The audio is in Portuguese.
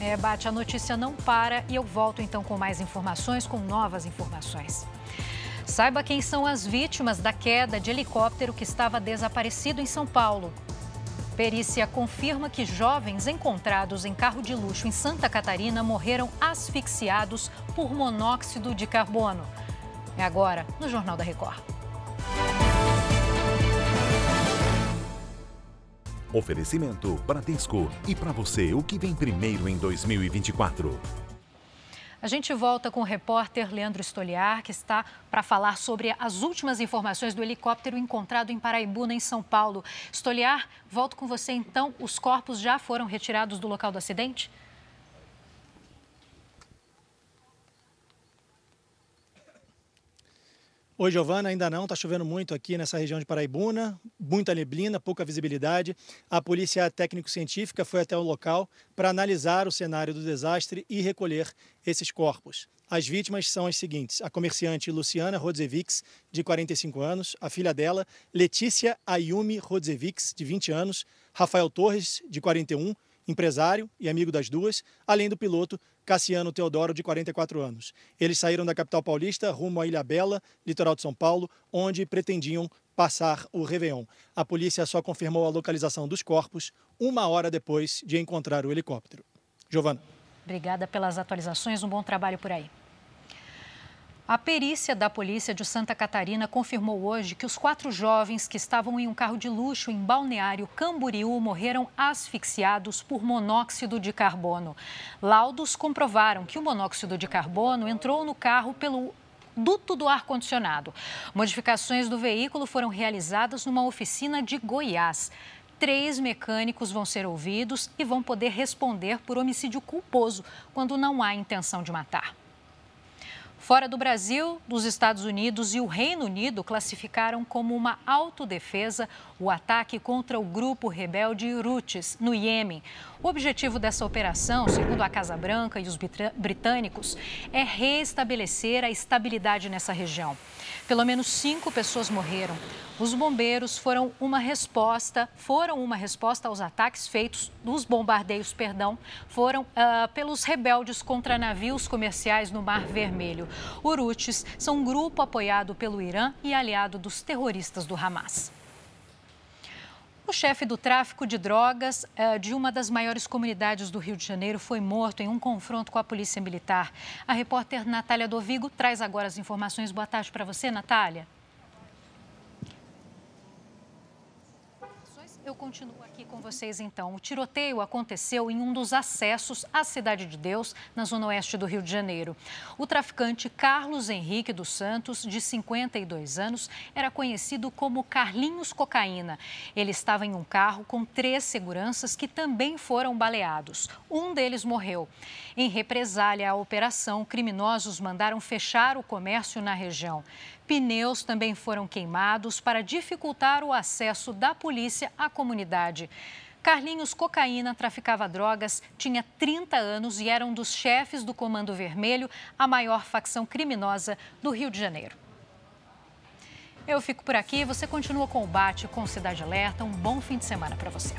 É, Bate, a notícia não para e eu volto então com mais informações, com novas informações. Saiba quem são as vítimas da queda de helicóptero que estava desaparecido em São Paulo. Perícia confirma que jovens encontrados em carro de luxo em Santa Catarina morreram asfixiados por monóxido de carbono. É agora, no Jornal da Record. Oferecimento Bradesco. E para você, o que vem primeiro em 2024? A gente volta com o repórter Leandro Stoliar, que está para falar sobre as últimas informações do helicóptero encontrado em Paraibuna, em São Paulo. Stoliar, volto com você então. Os corpos já foram retirados do local do acidente? Oi, Giovana, ainda não, está chovendo muito aqui nessa região de Paraibuna, muita neblina, pouca visibilidade. A polícia técnico-científica foi até o local para analisar o cenário do desastre e recolher esses corpos. As vítimas são as seguintes: a comerciante Luciana Rodzevics, de 45 anos, a filha dela, Letícia Ayumi Rodzevics, de 20 anos, Rafael Torres, de 41, empresário e amigo das duas, além do piloto Cassiano Teodoro, de 44 anos. Eles saíram da capital paulista rumo à Ilha Bela, litoral de São Paulo, onde pretendiam passar o Réveillon. A polícia só confirmou a localização dos corpos uma hora depois de encontrar o helicóptero. Giovana. Obrigada pelas atualizações. Um bom trabalho por aí. A perícia da Polícia de Santa Catarina confirmou hoje que os quatro jovens que estavam em um carro de luxo em Balneário Camboriú morreram asfixiados por monóxido de carbono. Laudos comprovaram que o monóxido de carbono entrou no carro pelo duto do ar-condicionado. Modificações do veículo foram realizadas numa oficina de Goiás. Três mecânicos vão ser ouvidos e vão poder responder por homicídio culposo quando não há intenção de matar. Fora do Brasil, dos Estados Unidos e o Reino Unido classificaram como uma autodefesa o ataque contra o grupo rebelde Houthis, no Iêmen. O objetivo dessa operação, segundo a Casa Branca e os britânicos, é reestabelecer a estabilidade nessa região. Pelo menos cinco pessoas morreram. Os bombeiros foram uma resposta, foram uma resposta aos ataques feitos, dos bombardeios, perdão, foram uh, pelos rebeldes contra navios comerciais no Mar Vermelho. Houthis são um grupo apoiado pelo Irã e aliado dos terroristas do Hamas. O chefe do tráfico de drogas uh, de uma das maiores comunidades do Rio de Janeiro foi morto em um confronto com a Polícia Militar. A repórter Natália Dovigo traz agora as informações. Boa tarde para você, Natália. Eu continuo aqui com vocês então. O tiroteio aconteceu em um dos acessos à Cidade de Deus, na zona oeste do Rio de Janeiro. O traficante Carlos Henrique dos Santos, de 52 anos, era conhecido como Carlinhos Cocaína. Ele estava em um carro com três seguranças que também foram baleados. Um deles morreu. Em represália à operação, criminosos mandaram fechar o comércio na região. Pneus também foram queimados para dificultar o acesso da polícia à comunidade. Carlinhos Cocaína traficava drogas, tinha 30 anos e era um dos chefes do Comando Vermelho, a maior facção criminosa do Rio de Janeiro. Eu fico por aqui, você continua o Bate com Cidade Alerta. Um bom fim de semana para você.